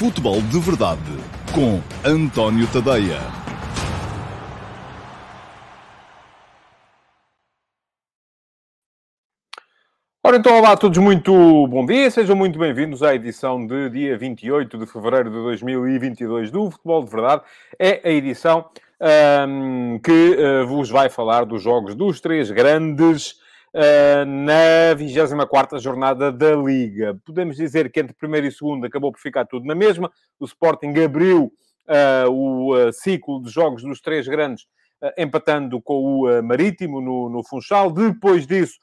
Futebol de Verdade com António Tadeia. Ora então, olá a todos, muito bom dia, sejam muito bem-vindos à edição de dia 28 de fevereiro de 2022 do Futebol de Verdade. É a edição ahm, que ah, vos vai falar dos jogos dos três grandes ah, na 24 jornada da Liga. Podemos dizer que entre primeiro e segundo acabou por ficar tudo na mesma. O Sporting abriu ah, o ah, ciclo de jogos dos três grandes, empatando com o Marítimo no, no Funchal. Depois disso,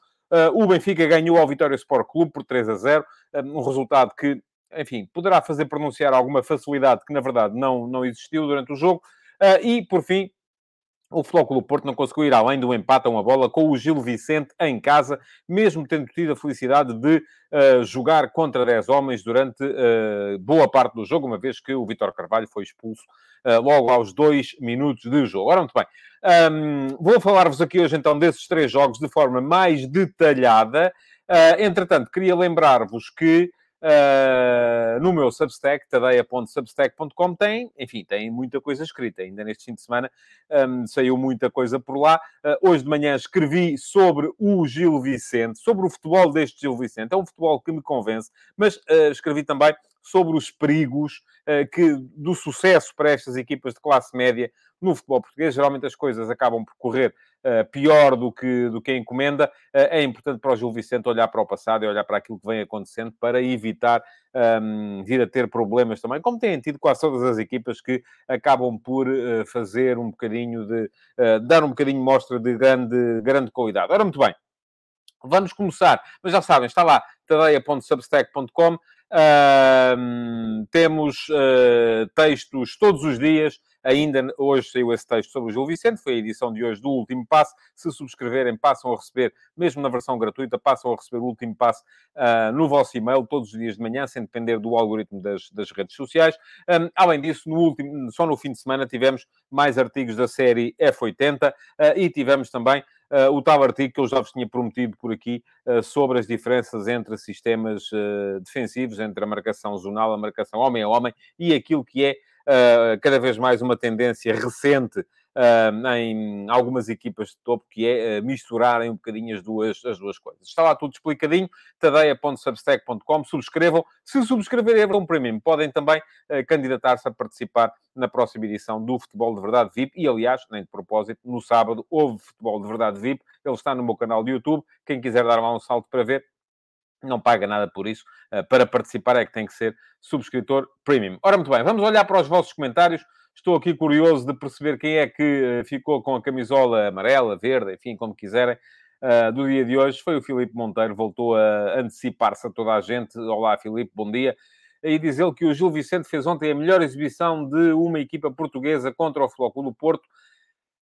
o Benfica ganhou ao Vitória Sport Clube por 3 a 0. ah, um resultado que, enfim, poderá fazer pronunciar alguma facilidade que, na verdade, não, não existiu durante o jogo. E, por fim, o Clube Porto não conseguiu ir além do empate a uma bola com o Gil Vicente em casa, mesmo tendo tido a felicidade de uh, jogar contra 10 homens durante uh, boa parte do jogo, uma vez que o Vitor Carvalho foi expulso uh, logo aos dois minutos de jogo. Ora, muito bem. Um, vou falar-vos aqui hoje então desses três jogos de forma mais detalhada. entretanto, queria lembrar-vos que Uh, no meu Substack, tadeia.substack.com, tem, enfim, tem muita coisa escrita. Ainda neste fim de semana um, saiu muita coisa por lá. Uh, hoje de manhã escrevi sobre o Gil Vicente, sobre o futebol deste Gil Vicente. É um futebol que me convence, mas uh, escrevi também sobre os perigos que, do sucesso para estas equipas de classe média no futebol português. Geralmente as coisas acabam por correr Uh, pior do que, do que a encomenda, uh, é importante para o Gil Vicente olhar para o passado e olhar para aquilo que vem acontecendo para evitar um, vir a ter problemas também, como têm tido quase todas as equipas que acabam por uh, fazer um bocadinho de... dar um bocadinho mostra de grande, grande qualidade. Ora, muito bem. Vamos começar, mas já sabem, está lá, tadeia.substack.com. temos textos todos os dias Ainda hoje saiu esse texto sobre o Gil Vicente, foi a edição de hoje do Último Passo. Se subscreverem, passam a receber, mesmo na versão gratuita, passam a receber o Último Passo uh, no vosso e-mail todos os dias de manhã, sem depender do algoritmo das, das redes sociais. Um, além disso, no último, só no fim de semana tivemos mais artigos da série F80 uh, e tivemos também Uh, o tal artigo que eu já vos tinha prometido por aqui uh, sobre as diferenças entre sistemas uh, defensivos, entre a marcação zonal, a marcação homem a homem e aquilo que é cada vez mais uma tendência recente uh, em algumas equipas de topo, que é uh, misturarem um bocadinho as duas, as duas coisas. Está lá tudo explicadinho, tadeia.substack.com, subscrevam. Se subscreverem é um Premium, podem também candidatar-se a participar na próxima edição do Futebol de Verdade VIP. E, aliás, nem de propósito, no sábado houve Futebol de Verdade VIP. Ele está no meu canal de YouTube. Quem quiser dar lá um salto para ver, não paga nada por isso. Uh, para participar é que tem que ser subscritor premium. Ora, muito bem, vamos olhar para os vossos comentários. Estou aqui curioso de perceber quem é que uh, ficou com a camisola amarela, verde, enfim, como quiserem, uh, do dia de hoje. Foi o Filipe Monteiro, voltou a antecipar-se a toda a gente. Olá, Filipe, bom dia. E diz ele que o Gil Vicente fez ontem a melhor exibição de uma equipa portuguesa contra o Futebol do Porto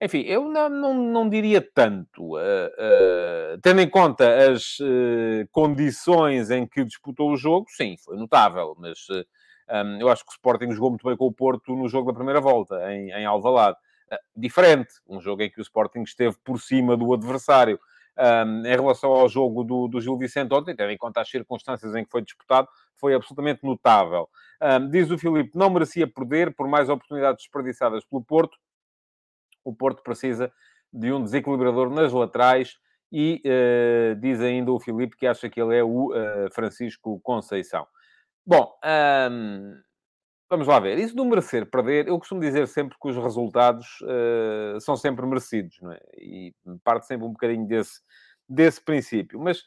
enfim, eu não, não, não diria tanto. Uh, uh, tendo em conta as uh, condições em que disputou o jogo, sim, foi notável. Mas um, eu acho que o Sporting jogou muito bem com o Porto no jogo da primeira volta, em, em Alvalade. diferente, um jogo em que o Sporting esteve por cima do adversário. Um, em relação ao jogo do, do Gil Vicente ontem, tendo em conta as circunstâncias em que foi disputado, foi absolutamente notável. Um, diz o Filipe, não merecia perder por mais oportunidades desperdiçadas pelo Porto o Porto precisa de um desequilibrador nas laterais e uh, diz ainda o Filipe que acha que ele é o uh, Francisco Conceição. Bom, um, vamos lá ver. Isso do merecer perder, eu costumo dizer sempre que os resultados uh, são sempre merecidos, não é? E parte sempre um bocadinho desse, desse princípio. Mas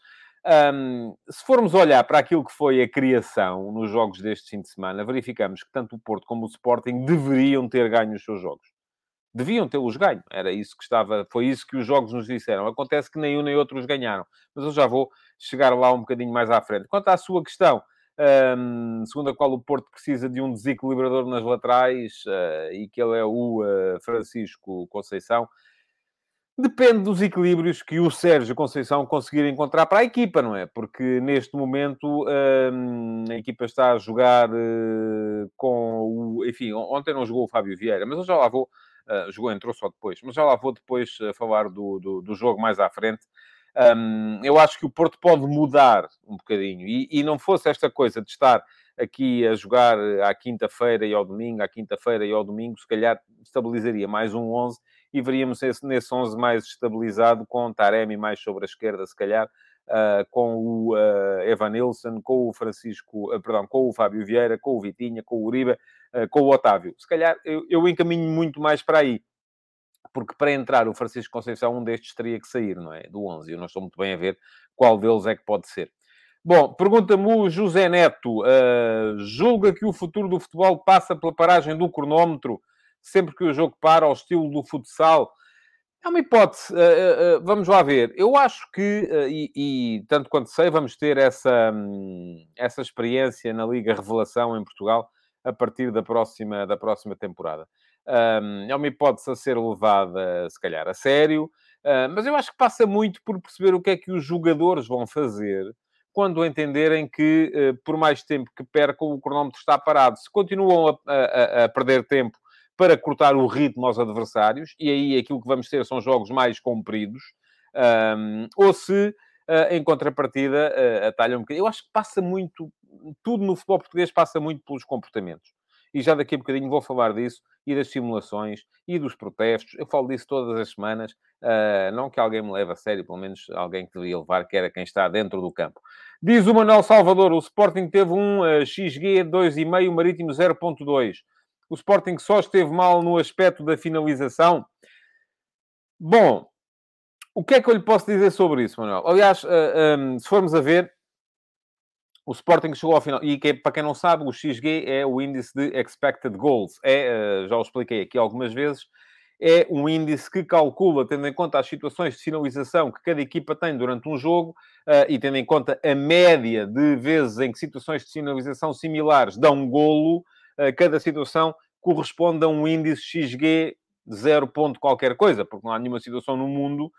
um, se formos olhar para aquilo que foi a criação nos jogos deste fim de semana, verificamos que tanto o Porto como o Sporting deveriam ter ganho os seus jogos deviam tê-los ganho. Era isso que estava, foi isso que os jogos nos disseram. Acontece que nem um nem outro os ganharam, mas eu já vou chegar lá um bocadinho mais à frente. Quanto à sua questão, um, segundo a qual o Porto precisa de um desequilibrador nas laterais uh, e que ele é o uh, Francisco Conceição. Depende dos equilíbrios que o Sérgio Conceição conseguir encontrar para a equipa, não é? Porque neste momento hum, a equipa está a jogar uh, com o. Enfim, ontem não jogou o Fábio Vieira, mas eu já lá vou Uh, jogou, entrou só depois, mas já lá vou depois uh, falar do, do, do, jogo mais à frente. Um, eu acho que o Porto pode mudar um bocadinho e, e não fosse esta coisa de estar aqui a jogar à quinta-feira e ao domingo, à quinta-feira e ao domingo, se calhar estabilizaria mais um 11 e veríamos esse, nesse 11 mais estabilizado, com Taremi mais sobre a esquerda, se calhar, uh, com o uh, Evan Nilsson, com o Francisco, uh, perdão, com o Fábio Vieira, com o Vitinha, com o Uribe, com o Otávio. Se calhar eu, eu encaminho muito mais para aí porque para entrar o Francisco Conceição, um destes teria que sair, não é? Do 11. Eu não estou muito bem a ver qual deles é que pode ser. Bom, pergunta-me o José Neto. Uh, julga que o futuro do futebol passa pela paragem do cronómetro sempre que o jogo para ao estilo do futsal? É uma hipótese. Uh, uh, vamos lá ver. Eu acho que, e, e, tanto quanto sei, vamos ter essa, um, essa experiência na Liga Revelação em Portugal a partir da próxima, da próxima temporada. Um, é uma hipótese a ser levada, se calhar, a sério, uh, mas eu acho que passa muito por perceber o que é que os jogadores vão fazer quando entenderem que, uh, por mais tempo que percam, o cronómetro está parado. Se continuam a, a, a, perder tempo para cortar o ritmo aos adversários, e aí aquilo que vamos ter são jogos mais compridos, um, ou se, em contrapartida, uh, atalham um bocadinho. Eu acho que passa muito, tudo no futebol português passa muito pelos comportamentos e já daqui a bocadinho vou falar disso, e das simulações, e dos protestos. Eu falo disso todas as semanas, uh, não que alguém me leve a sério, pelo menos alguém que devia levar, que era quem está dentro do campo. Diz o Manuel Salvador, o Sporting teve um uh, XG 2,5, o Marítimo 0,2. O Sporting só esteve mal no aspecto da finalização. Bom, o que é que eu lhe posso dizer sobre isso, Manuel? Aliás, ah, um, se formos a ver, o Sporting chegou ao final, e que, para quem não sabe, o XG é o índice de expected goals. É, eh, já o expliquei aqui algumas vezes, é um índice que calcula, tendo em conta as situações de finalização que cada equipa tem durante um jogo uh, e tendo em conta a média de vezes em que situações de finalização similares dão um golo, cada situação corresponde a um índice XG 0 ponto qualquer coisa, porque não há nenhuma situação no mundo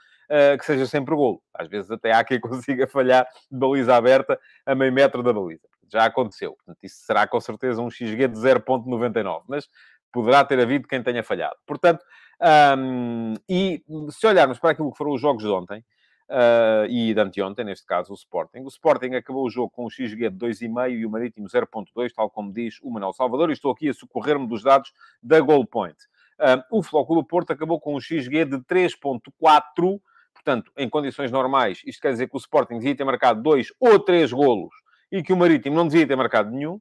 que seja sempre golo. Às vezes até há quem consiga falhar de baliza aberta a meio metro da baliza. Já aconteceu. Portanto, isso será com certeza um XG de 0.99, mas poderá ter havido quem tenha falhado. Portanto, um, e se olharmos para aquilo que foram os jogos de ontem, Uh, e de anteontem, neste caso, o Sporting. O Sporting acabou o jogo com um XG de 2,5 e o Marítimo 0,2, tal como diz o Manuel Salvador, e estou aqui a socorrer-me dos dados da Goal Point. Uh, o Flóculo Porto acabou com um XG de 3,4 Portanto, em condições normais, isto quer dizer que o Sporting devia ter marcado dois ou três golos e que o Marítimo não devia ter marcado nenhum.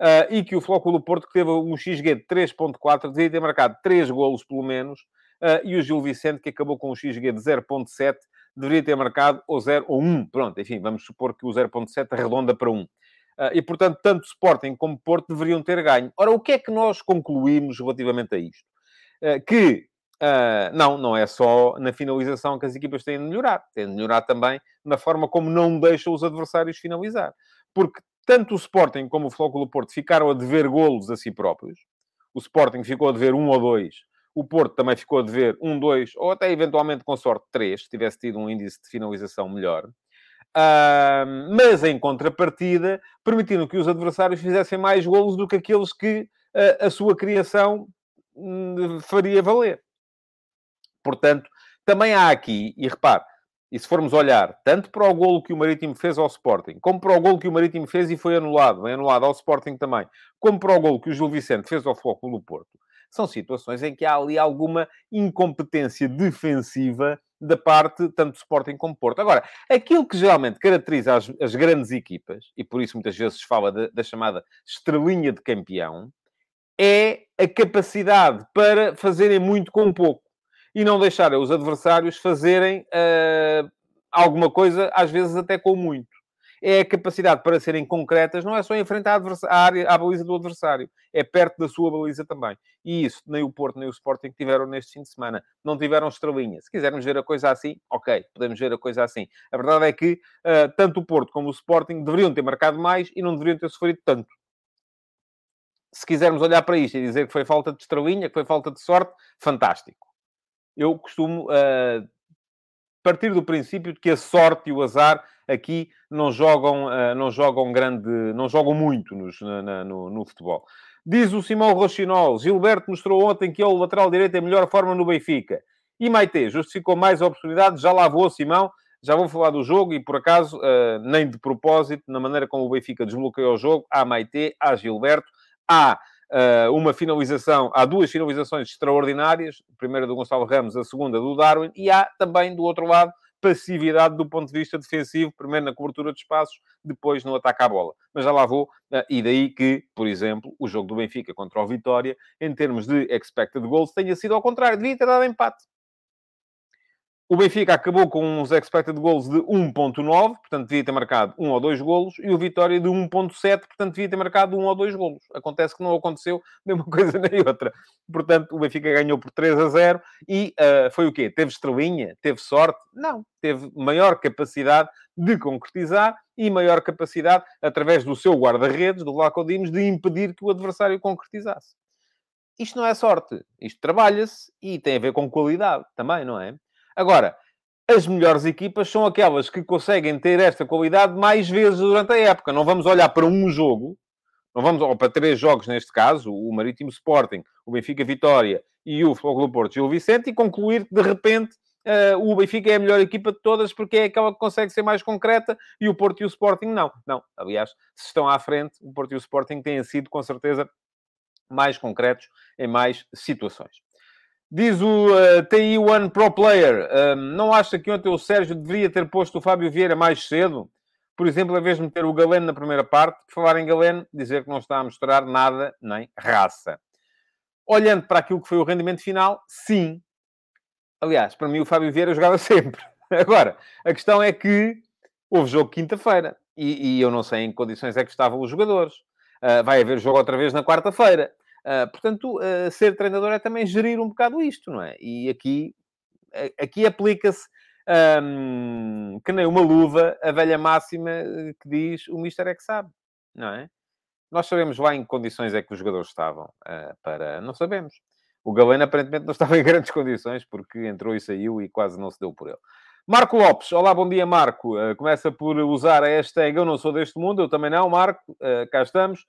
Uh, e que o Flóculo Porto, que teve um XG de 3.4, devia ter marcado três golos, pelo menos. Uh, e o Gil Vicente, que acabou com um XG de 0.7, deveria ter marcado ou 0 ou 1. Pronto, enfim, vamos supor que o 0.7 arredonda para 1. Uh, e, portanto, tanto Sporting como Porto deveriam ter ganho. Ora, o que é que nós concluímos relativamente a isto? que Uh, não, não é só na finalização que as equipas têm de melhorar. Têm de melhorar também na forma como não deixam os adversários finalizar. Porque tanto o Sporting como o Flóculo Porto ficaram a dever golos a si próprios. O Sporting ficou a dever um ou dois. O Porto também ficou a dever um, dois, ou até eventualmente com sorte três, se tivesse tido um índice de finalização melhor. Uh, mas em contrapartida, permitindo que os adversários fizessem mais golos do que aqueles que uh, a sua criação hum, faria valer. Portanto, também há aqui, e repare, e se formos olhar tanto para o golo que o Marítimo fez ao Sporting, como para o golo que o Marítimo fez e foi anulado, bem anulado ao Sporting também, como para o golo que o Gil Vicente fez ao Foco do Porto, são situações em que há ali alguma incompetência defensiva da parte tanto do Sporting como do Porto. Agora, aquilo que geralmente caracteriza as, as grandes equipas, e por isso muitas vezes se fala de, da chamada estrelinha de campeão, é a capacidade para fazerem muito com pouco e não deixarem os adversários fazerem uh, alguma coisa, às vezes até com muito. É a capacidade para serem concretas, não é só à, à, área, à baliza do adversário, é perto da sua baliza também. E isso nem o Porto nem o Sporting tiveram neste fim de semana. Não tiveram estrelinha. Se quisermos ver a coisa assim, ok, podemos ver a coisa assim. A verdade é que uh, tanto o Porto como o Sporting deveriam ter marcado mais e não deveriam ter sofrido tanto se quisermos olhar para isto e dizer que foi falta de estrelinha, que foi falta de sorte, fantástico eu costumo uh, partir do princípio de que a sorte e o azar aqui não jogam, uh, não jogam grande, não jogam muito nos, na, no, no, futebol. Diz o Simão Rochinol, Gilberto mostrou ontem que é o lateral direito em melhor forma no Benfica. E Maite justificou mais oportunidades, já lá vou, Simão, Já vou falar do jogo e, por acaso, uh, nem de propósito, na maneira como o Benfica desbloqueou o jogo, há Maite, há Gilberto, há uma finalização, há duas finalizações extraordinárias, a primeira do Gonçalo Ramos, a segunda do Darwin, e há também, do outro lado, passividade do ponto de vista defensivo, primeiro na cobertura de espaços, depois no ataque à bola. Mas já lá vou, e daí que, por exemplo, o jogo do Benfica contra o Vitória, em termos de expected goals, tenha sido ao contrário, devia ter dado empate. O Benfica acabou com uns expected goals de 1.9, portanto devia ter marcado um ou dois golos, e o Vitória de 1.7, portanto devia ter marcado um ou dois golos. Acontece que não aconteceu nem uma coisa nem outra. Portanto, o Benfica ganhou por 3 a 0 e uh, foi o quê? Teve estrelinha? Teve sorte? Não. Teve maior capacidade de concretizar e maior capacidade, através do seu guarda-redes, do Vlaco Dimos, de impedir que o adversário concretizasse. Isto não é sorte. Isto trabalha-se e tem a ver com qualidade também, não é? Agora, as melhores equipas são aquelas que conseguem ter esta qualidade mais vezes durante a época. Não vamos olhar para um jogo, não vamos, ou para três jogos neste caso, o Marítimo Sporting, o Benfica Vitória e o Futebol Porto Gil Vicente, e concluir que de repente uh, o Benfica é a melhor equipa de todas porque é aquela que consegue ser mais concreta e o Porto e o Sporting não. Não, aliás, se estão à frente, o Porto e o Sporting têm sido com certeza mais concretos em mais situações. Diz o uh, TI One Pro Player, uh, não acha que ontem o Sérgio deveria ter posto o Fábio Vieira mais cedo? Por exemplo, em vez de meter o Galeno na primeira parte, por falar em Galeno, dizer que não está a mostrar nada nem raça. Olhando para aquilo que foi o rendimento final, sim. Aliás, para mim o Fábio Vieira jogava sempre. Agora, a questão é que houve jogo quinta-feira e, e, eu não sei em que condições é que estavam os jogadores. Uh, vai haver jogo outra vez na quarta-feira. Uh, portanto, uh, ser treinador é também gerir um bocado isto, não é? E aqui, aqui aplica-se um, que nem uma luva a velha máxima eh, que diz o Mister é que sabe, não é? Nós sabemos lá em que condições é que os jogadores estavam uh, para... Não sabemos. O Galeno aparentemente não estava em grandes condições porque entrou e saiu e quase não se deu por ele. Marco Lopes, olá, bom dia, Marco. Uh, começa por usar a hashtag Eu não sou deste mundo, eu também não, Marco. Uh, cá estamos.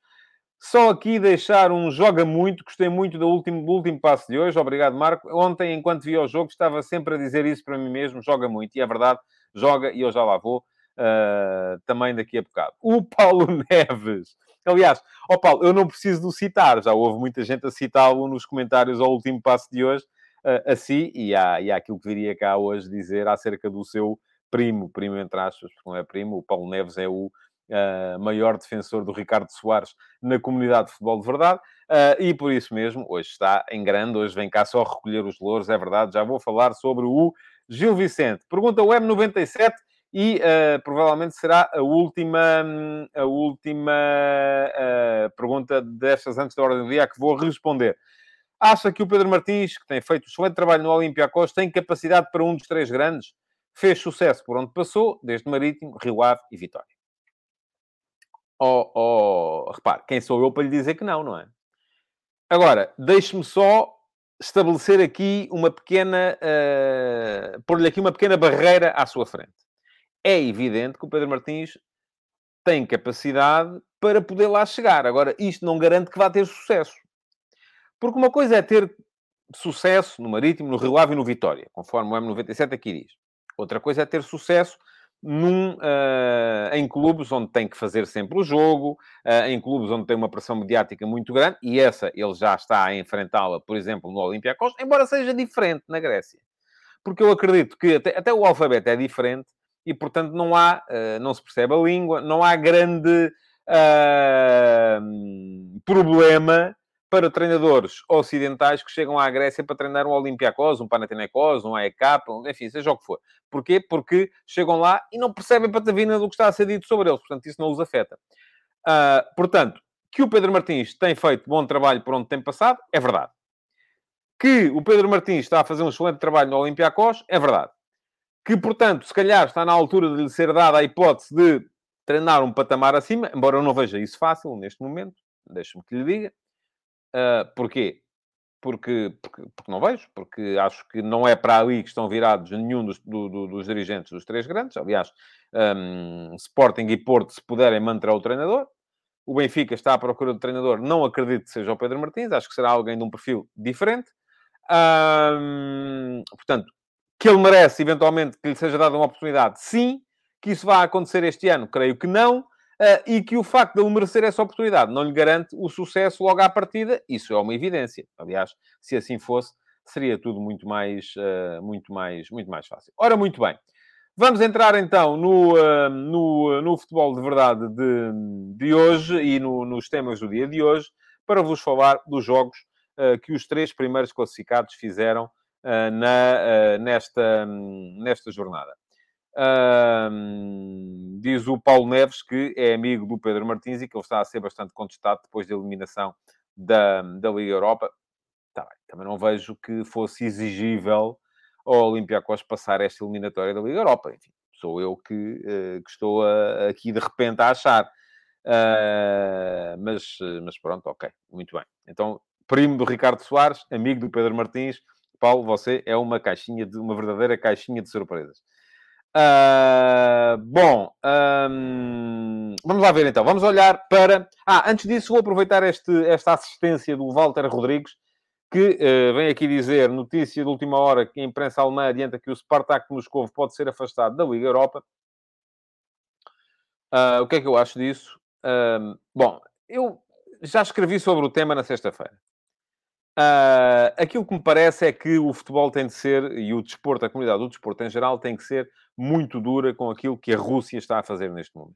Só aqui deixar um joga muito, gostei muito do último, do último passo de hoje, obrigado Marco. Ontem, enquanto via o jogo, estava sempre a dizer isso para mim mesmo, joga muito, e é verdade, joga, e eu já lá vou, uh, também daqui a bocado. O Paulo Neves, aliás, ó oh Paulo, eu não preciso de citar, já houve muita gente a citá-lo nos comentários ao último passo de hoje, uh, assim, e há, e há aquilo que viria cá hoje dizer acerca do seu primo, primo entre aspas, porque não é primo, o Paulo Neves é o uh, maior defensor do Ricardo Soares na comunidade de futebol de verdade, uh, e por isso mesmo, hoje está em grande, hoje vem cá só recolher os louros, é verdade, já vou falar sobre o Gil Vicente. Pergunta o M97 e uh, provavelmente será a última, a última pergunta destas antes da ordem do dia que vou responder. Acha que o Pedro Martins, que tem feito um excelente trabalho no Olympiacos, tem capacidade para um dos três grandes? Fez sucesso por onde passou, desde Marítimo, Rio Ave e Vitória. Oh, oh, repare, quem sou eu para lhe dizer que não, não é? Agora, deixe-me só estabelecer aqui uma pequena... Uh, pôr-lhe aqui uma pequena barreira à sua frente. É evidente que o Pedro Martins tem capacidade para poder lá chegar. Agora, isto não garante que vá ter sucesso. Porque uma coisa é ter sucesso no Marítimo, no Rio Ave e no Vitória, conforme o M97 aqui diz. Outra coisa é ter sucesso num, uh, em clubes onde tem que fazer sempre o jogo, uh, em clubes onde tem uma pressão mediática muito grande, e essa ele já está a enfrentá-la, por exemplo, no Olympiacos, embora seja diferente na Grécia. Porque eu acredito que até, até o alfabeto é diferente e, portanto, não há, uh, não se percebe a língua, não há grande problema para treinadores ocidentais que chegam à Grécia para treinar um Olympiacos, um Panathinaikos, um AEK, enfim, seja o que for. Porquê? Porque chegam lá e não percebem patavina do que está a ser dito sobre eles. Portanto, isso não os afeta. Uh, portanto, que o Pedro Martins tem feito bom trabalho por onde tem passado, é verdade. Que o Pedro Martins está a fazer um excelente trabalho no Olympiacos, é verdade. Que, portanto, se calhar está na altura de lhe ser dada a hipótese de treinar um patamar acima, embora eu não veja isso fácil neste momento, deixe-me que lhe diga. Uh, porquê? Porque, porque, porque, não vejo, porque acho que não é para ali que estão virados nenhum dos, do, do, dos dirigentes dos três grandes. Aliás, um, Sporting e Porto, se puderem, manter o treinador. O Benfica está à procura do treinador. Não acredito que seja o Pedro Martins. Acho que será alguém de um perfil diferente. Um, portanto, Que ele merece, eventualmente, que lhe seja dada uma oportunidade? Sim. Que isso vá acontecer este ano? Creio que não. Uh, e que o facto de ele merecer essa oportunidade não lhe garante o sucesso logo à partida, isso é uma evidência. Aliás, se assim fosse, seria tudo muito mais, uh, muito mais, muito mais fácil. Ora, muito bem. Vamos entrar então no, uh, no, no futebol de verdade de, de hoje e no, nos temas do dia de hoje, para vos falar dos jogos que os três primeiros classificados fizeram na, nesta, nesta jornada diz o Paulo Neves que é amigo do Pedro Martins e que ele está a ser bastante contestado depois da eliminação da, da Liga Europa. Tá bem, também não vejo que fosse exigível ao Olympiacos passar esta eliminatória da Liga Europa. Enfim, sou eu que, uh, que estou a, aqui de repente a achar. Uh, mas, mas pronto, ok, muito bem. Então, primo do Ricardo Soares, amigo do Pedro Martins, Paulo, você é uma caixinha de uma verdadeira caixinha de surpresas. Uh, bom, um, vamos lá ver então. Vamos olhar para. Ah, antes disso, vou aproveitar este, esta assistência do Walter Rodrigues, que uh, vem aqui dizer, notícia de última hora, que a imprensa alemã adianta que o Spartak Moscovo pode ser afastado da Liga Europa. Uh, o que é que eu acho disso? bom, eu já escrevi sobre o tema na sexta-feira. Uh, aquilo que me parece é que o futebol tem de ser, e o desporto, a comunidade do desporto em geral, tem que ser muito dura com aquilo que a Rússia está a fazer neste momento.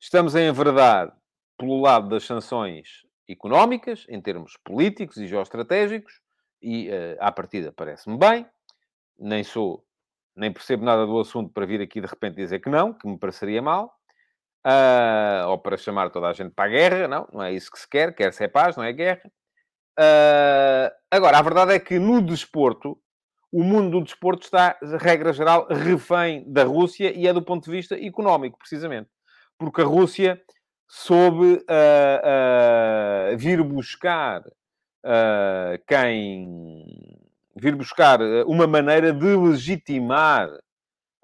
Estamos a enverdar pelo lado das sanções económicas, em termos políticos e geoestratégicos, e uh, à partida parece-me bem. Nem sou, nem percebo nada do assunto para vir aqui de repente dizer que não, que me pareceria mal. Uh, ou para chamar toda a gente para a guerra, não, não é isso que se quer, quer-se é paz, não é guerra. Uh, agora, a verdade é que no desporto, o mundo do desporto está, regra geral, refém da Rússia e é do ponto de vista económico, precisamente. Porque a Rússia soube uh, uh, vir buscar quem... vir buscar uma maneira de legitimar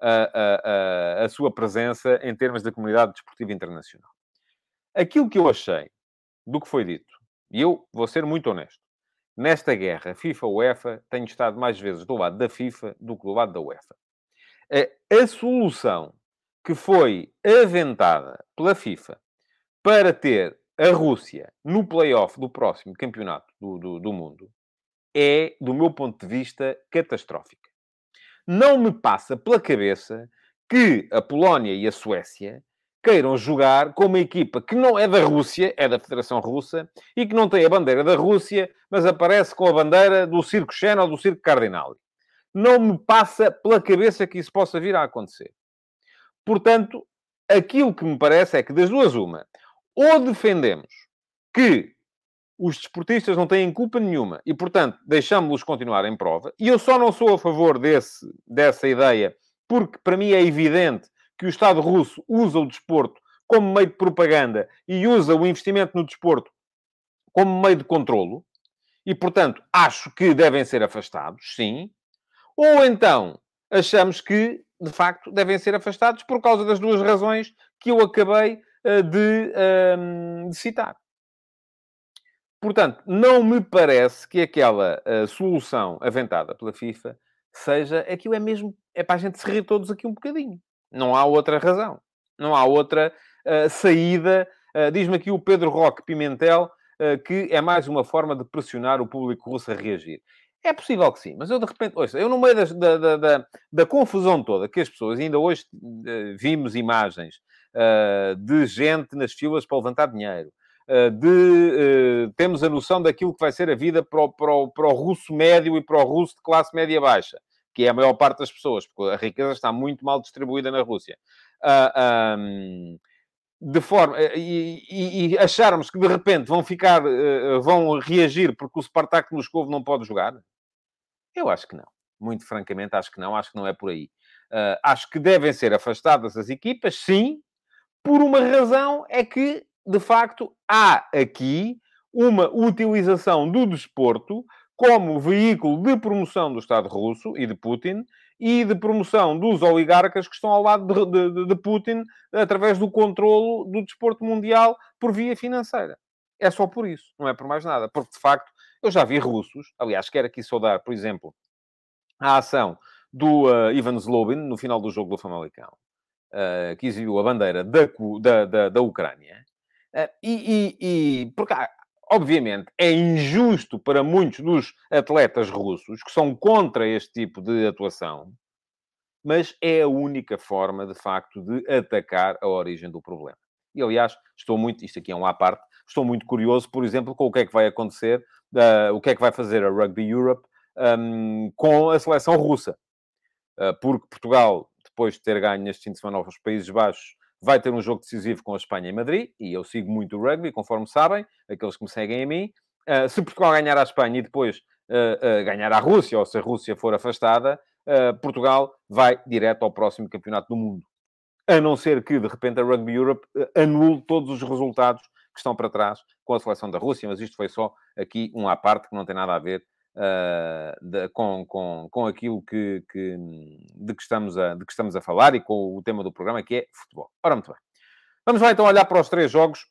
a, a, a sua presença em termos da comunidade desportiva internacional. Aquilo que eu achei do que foi dito e eu vou ser muito honesto. Nesta guerra FIFA-UEFA, tenho estado mais vezes do lado da FIFA do que do lado da UEFA. A solução que foi aventada pela FIFA para ter a Rússia no play-off do próximo campeonato do, do, do mundo é, do meu ponto de vista, catastrófica. Não me passa pela cabeça que a Polónia e a Suécia queiram jogar com uma equipa que não é da Rússia, é da Federação Russa, e que não tem a bandeira da Rússia, mas aparece com a bandeira do Circo Xena ou do Circo Cardinal. Não me passa pela cabeça que isso possa vir a acontecer. Portanto, aquilo que me parece é que das duas uma, ou defendemos que os desportistas não têm culpa nenhuma e, portanto, deixamos-los continuar em prova, e eu só não sou a favor desse, dessa ideia, porque para mim é evidente que o Estado russo usa o desporto como meio de propaganda e usa o investimento no desporto como meio de controlo, e, portanto, acho que devem ser afastados, sim. Ou então, achamos que, de facto, devem ser afastados por causa das duas razões que eu acabei uh, de, uh, de, citar. Portanto, não me parece que aquela uh, solução aventada pela FIFA seja... Aquilo é mesmo... É para a gente se rir todos aqui um bocadinho. Não há outra razão. Não há outra uh, saída. Uh, Diz-me aqui o Pedro Roque Pimentel uh, que é mais uma forma de pressionar o público russo a reagir. É possível que sim, mas eu de repente, ouça, eu no meio das, da, da, da, da, confusão toda que as pessoas, ainda hoje vimos imagens de gente nas filas para levantar dinheiro, de temos a noção daquilo que vai ser a vida para o, para, o, para o russo médio e para o russo de classe média baixa que é a maior parte das pessoas, porque a riqueza está muito mal distribuída na Rússia. Uh, ah, um, de forma e, e, e, acharmos que de repente vão ficar, uh, vão reagir porque o Spartak Moscovo não pode jogar, eu acho que não. Muito francamente, acho que não. Acho que não é por aí. Uh, acho que devem ser afastadas as equipas, sim, por uma razão é que, de facto, há aqui uma utilização do desporto como veículo de promoção do Estado russo e de Putin e de promoção dos oligarcas que estão ao lado de, de, de Putin através do controlo do desporto mundial por via financeira. É só por isso, não é por mais nada. Porque, de facto, eu já vi russos, aliás, quero aqui saudar, por exemplo, a ação do uh, Ivan Zlobin no final do jogo do Famalicão, uh, que exibiu a bandeira da, da, da, da Ucrânia. Uh, e, e, e, porque, obviamente, é injusto para muitos dos atletas russos que são contra este tipo de atuação, mas é a única forma, de facto, de atacar a origem do problema. E, aliás, estou muito, isto aqui é um à parte, estou muito curioso, por exemplo, com o que é que vai acontecer, uh, o que é que vai fazer a Rugby Europe um, com a seleção russa. Uh, porque Portugal, depois de ter ganho neste fim de semana aos Países Baixos, vai ter um jogo decisivo com a Espanha em Madrid, e eu sigo muito o rugby, conforme sabem, aqueles que me seguem a mim. Uh, se Portugal ganhar a Espanha e depois ganhar a Rússia, ou se a Rússia for afastada, Portugal vai direto ao próximo campeonato do mundo. A não ser que, de repente, a Rugby Europe anule todos os resultados que estão para trás com a seleção da Rússia, mas isto foi só aqui um à parte que não tem nada a ver uh, de, com, com, com aquilo que, que, de, que estamos a, de que estamos a falar e com o tema do programa, que é futebol. Ora, muito bem. Vamos lá então olhar para os três jogos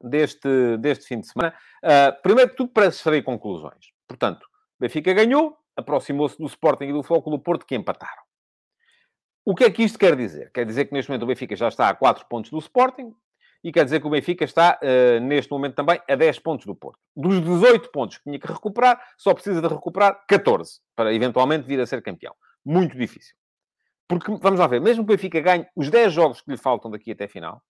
deste, deste fim de semana. Uh, primeiro de tudo, para extrair conclusões. Portanto, Benfica ganhou, aproximou-se do Sporting e do do Porto, que empataram. O que é que isto quer dizer? Quer dizer que neste momento o Benfica já está a 4 pontos do Sporting, e quer dizer que o Benfica está, uh, neste momento também, a 10 pontos do Porto. Dos 18 pontos que tinha que recuperar, só precisa de recuperar 14 para eventualmente vir a ser campeão. Muito difícil. Porque, vamos lá ver, mesmo que o Benfica ganhe os 10 jogos que lhe faltam daqui até a final,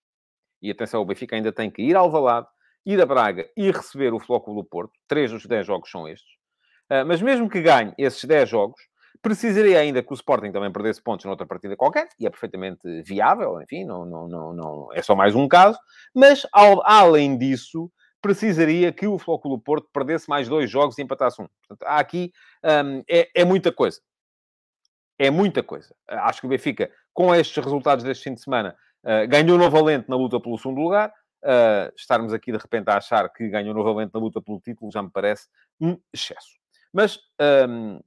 e atenção, o Benfica ainda tem que ir ao Valado, ir a Braga e receber o Flóculo do Porto, três dos 10 jogos são estes, uh, mas mesmo que ganhe esses 10 jogos, Precisaria ainda que o Sporting também perdesse pontos noutra partida qualquer, e é perfeitamente viável, enfim, não, não, não, não é só mais um caso. Mas, ao, além disso, precisaria que o Flóculo Porto perdesse mais dois jogos e empatasse um. Portanto, há aqui um, é, é muita coisa. É muita coisa. Acho que o Benfica, com estes resultados deste fim de semana, uh, ganhou novamente na luta pelo segundo lugar. Uh, estarmos aqui de repente a achar que ganhou novamente na luta pelo título já me parece um excesso. Mas um,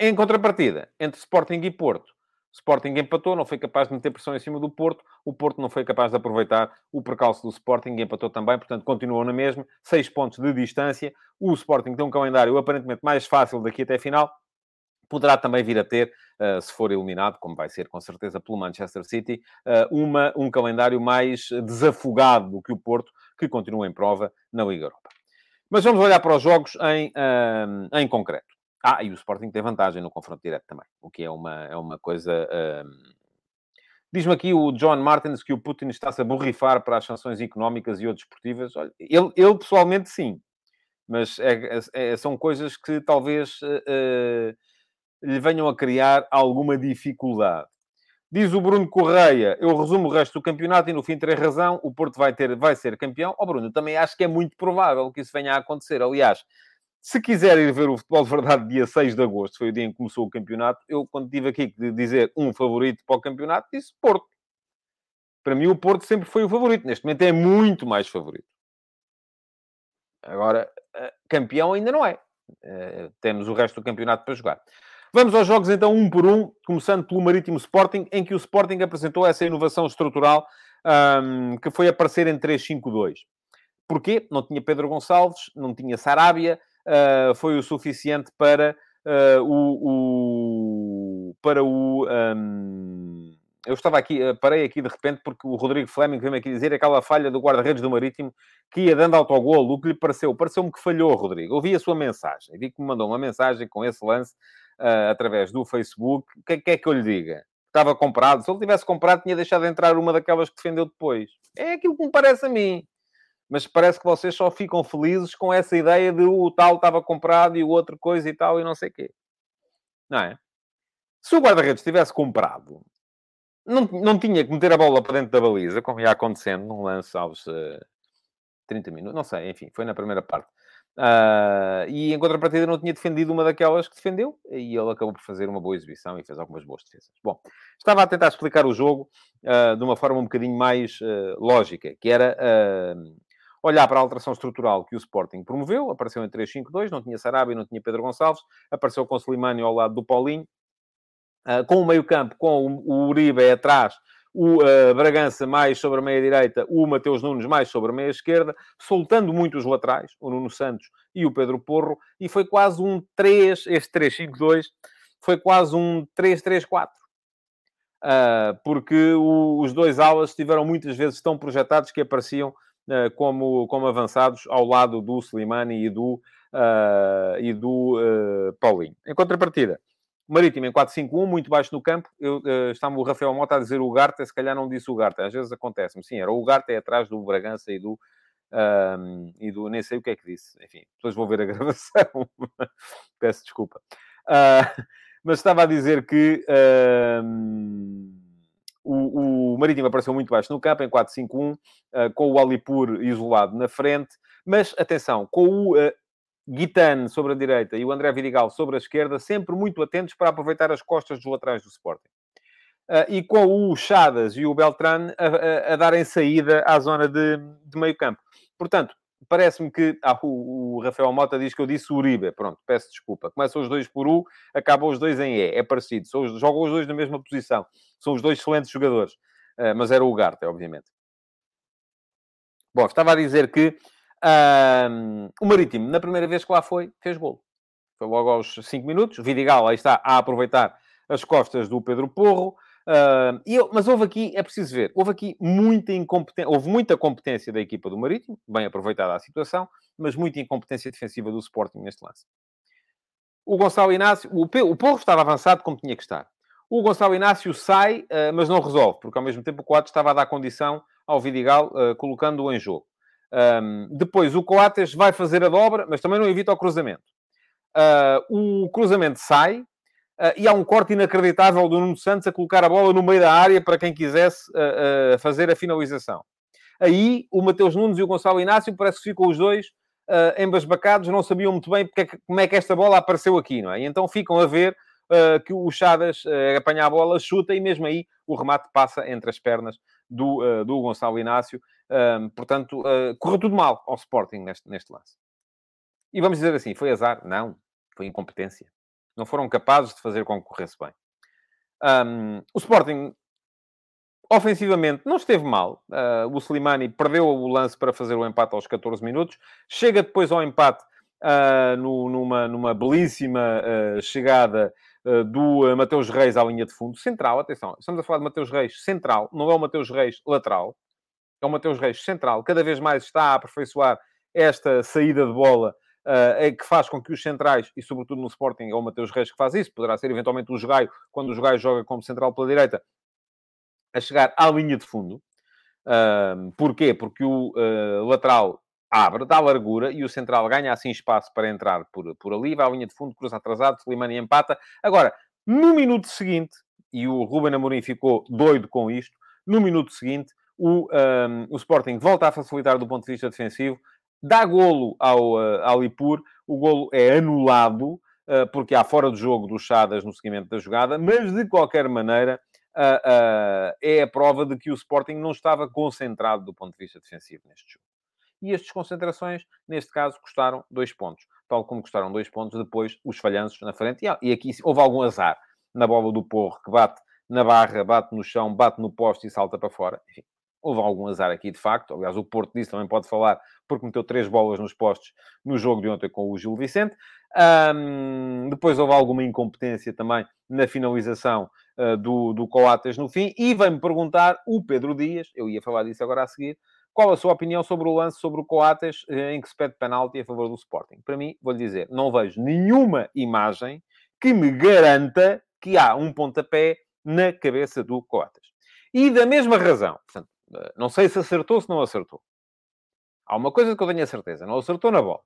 em contrapartida, entre Sporting e Porto, Sporting empatou, não foi capaz de meter pressão em cima do Porto. O Porto não foi capaz de aproveitar o percalço do Sporting e empatou também, portanto, continuou na mesma. Seis pontos de distância. O Sporting tem um calendário aparentemente mais fácil daqui até a final. Poderá também vir a ter, uh, se for eliminado, como vai ser com certeza pelo Manchester City, uh, uma, um calendário mais desafogado do que o Porto, que continua em prova na Liga Europa. Mas vamos olhar para os jogos em, uh, em concreto. Ah, e o Sporting tem vantagem no confronto direto também, o que é uma, é uma coisa. Um... Diz-me aqui o John Martins que o Putin está-se a borrifar para as sanções económicas e ou desportivas. Olha, ele, ele pessoalmente sim, mas é, é, são coisas que talvez uh, lhe venham a criar alguma dificuldade. Diz o Bruno Correia, eu resumo o resto do campeonato e no fim terei razão, o Porto vai, ter, vai ser campeão. Ó oh, Bruno, também acho que é muito provável que isso venha a acontecer. Aliás, se quiser ir ver o futebol de verdade dia 6 de agosto, foi o dia em que começou o campeonato, eu, quando tive aqui de dizer um favorito para o campeonato, disse Porto. Para mim, o Porto sempre foi o favorito. Neste momento é muito mais favorito. Agora, eh, campeão ainda não é. Eh, temos o resto do campeonato para jogar. Vamos aos jogos, então, um por um, começando pelo Marítimo Sporting, em que o Sporting apresentou essa inovação estrutural um, que foi aparecer em 3-5-2. Porquê? Não tinha Pedro Gonçalves, não tinha Sarabia, uh, foi o suficiente para uh, o, o, para o um, eu estava aqui, ah, parei aqui de repente porque o Rodrigo Fleming veio-me aqui dizer aquela falha do guarda-redes do Marítimo que ia dando autogolo, o que lhe pareceu? Pareceu-me que falhou, Rodrigo. Ouvi a sua mensagem, vi que me mandou uma mensagem com esse lance uh, através do Facebook. O que, que, é que eu lhe diga? Estava comprado. Se ele tivesse comprado, tinha deixado de entrar uma daquelas que defendeu depois. É aquilo que me parece a mim mas parece que vocês só ficam felizes com essa ideia de o tal estava comprado e o outro coisa e tal e não sei o quê. Não é? Se o guarda-redes tivesse comprado, não, não tinha que meter a bola para dentro da baliza, como ia acontecendo num lance aos uh, 30 minutos, não sei, enfim, foi na primeira parte. Uh, e em contrapartida não tinha defendido uma daquelas que defendeu e ele acabou por fazer uma boa exibição e fez algumas boas defesas. Bom, estava a tentar explicar o jogo uh, de uma forma um bocadinho mais uh, lógica, que era olhar para a alteração estrutural que o Sporting promoveu, apareceu em 3-5-2, não tinha Sarabia, não tinha Pedro Gonçalves, apareceu com o Slimani ao lado do Paulinho, uh, com o meio campo, com o, Uribe atrás, o uh, Bragança mais sobre a meia-direita, o Mateus Nunes mais sobre a meia-esquerda, soltando muito os laterais, o Nuno Santos e o Pedro Porro, e foi quase um 3, este 3-5-2, foi quase um 3-3-4. Uh, porque o, os dois alas estiveram muitas vezes tão projetados que apareciam como, como avançados ao lado do Slimani e do, uh, e do Paulinho. Em contrapartida, Marítimo em 4-5-1, muito baixo no campo. Eu, está-me o Rafael Mota a dizer o Garte, se calhar não disse o Garte, às vezes acontece-me. Sim, era o Garte é atrás do Bragança e do, um, e do. Nem sei o que é que disse. Enfim, depois vou ver a gravação. Peço desculpa. Uh, mas estava a dizer que um, o, o Marítimo apareceu muito baixo no campo, em 4-5-1, uh, ah, com o Alipur isolado na frente. Mas, atenção, com o uh, Guitane sobre a direita e o André Vidigal sobre a esquerda, sempre muito atentos para aproveitar as costas dos laterais do Sporting. Uh, e com o Chadas e o Beltrán a, a, a darem saída à zona de, de meio campo. Portanto, parece-me que ah, o, o, Rafael Mota diz que eu disse Uribe. Pronto, peço desculpa. Começam os dois por U, acabam os dois em E. É parecido. São jogam os dois na mesma posição. São os dois excelentes jogadores. Uh, mas era o Ugarte, obviamente. Bom, estava a dizer que o Marítimo, na primeira vez que lá foi, fez gol. Foi logo aos 5 minutos. Vidigal, aí está, a aproveitar as costas do Pedro Porro. Uh, eu, mas houve aqui, é preciso ver, houve aqui muita incompetência, houve muita competência da equipa do Marítimo, bem aproveitada a situação, mas muita incompetência defensiva do Sporting neste lance. O Gonçalo Inácio, o, o Porro estava avançado como tinha que estar. O Gonçalo Inácio sai, uh, mas não resolve, porque ao mesmo tempo o Coates estava a dar condição ao Vidigal, uh, colocando-o em jogo. Um, depois o Coates vai fazer a dobra, mas também não evita o cruzamento. O cruzamento sai, e há um corte inacreditável do Nuno Santos a colocar a bola no meio da área para quem quisesse uh, uh, fazer a finalização. Aí o Mateus Nunes e o Gonçalo Inácio parece que ficam os dois uh, embasbacados, não sabiam muito bem porque, é como é que esta bola apareceu aqui, não é? E então ficam a ver que o Chadas apanha a bola, chuta e mesmo aí o remate passa entre as pernas do, do Gonçalo Inácio. portanto, correu tudo mal ao Sporting neste, neste lance. E vamos dizer assim, foi azar? Não, foi incompetência não foram capazes de fazer com que corresse bem. Um, o Sporting, ofensivamente, não esteve mal. Uh, o Slimani perdeu o lance para fazer o empate aos 14 minutos. Chega depois ao empate uh, no, numa, numa belíssima uh, chegada do Mateus Reis à linha de fundo. Central, atenção, estamos a falar de Mateus Reis central, não é o Mateus Reis lateral. É o Mateus Reis central. Cada vez mais está a aperfeiçoar esta saída de bola uh, que faz com que os centrais, e sobretudo no Sporting, é o Mateus Reis que faz isso, poderá ser eventualmente o Jogaio, quando o Jogaio joga como central pela direita, a chegar à linha de fundo. Uh, porquê? Porque o uh, lateral abre, dá largura e o central ganha assim espaço para entrar por, por ali, vai à linha de fundo, cruza atrasado, Slimani empata. Agora, no minuto seguinte, e o Ruben Amorim ficou doido com isto, no minuto seguinte, o, um, o Sporting volta a facilitar do ponto de vista defensivo, dá golo ao, uh, ao Lipur, o golo é anulado, uh, porque há fora do jogo dos Chadas no seguimento da jogada, mas de qualquer maneira é a prova de que o Sporting não estava concentrado do ponto de vista defensivo neste jogo. E as desconcentrações, neste caso, custaram dois pontos. Tal como custaram dois pontos depois os falhanços na frente. E, aqui houve algum azar na bola do Porro, que bate na barra, bate no chão, bate no poste e salta para fora. Enfim, houve algum azar aqui, de facto. Aliás, o Porto disso também pode falar porque meteu três bolas nos postos no jogo de ontem com o Gil Vicente. Um, depois houve alguma incompetência também na finalização uh, do, do Coates no fim. E vem-me perguntar o Pedro Dias, eu ia falar disso agora a seguir, qual a sua opinião sobre o lance sobre o Coates eh, em que se pede penalti a favor do Sporting? Para mim, vou-lhe dizer, não vejo nenhuma imagem que me garanta que há um pontapé na cabeça do Coates. E da mesma razão, portanto, não sei se acertou ou se não acertou. Há uma coisa que eu tenho a certeza, não acertou na bola.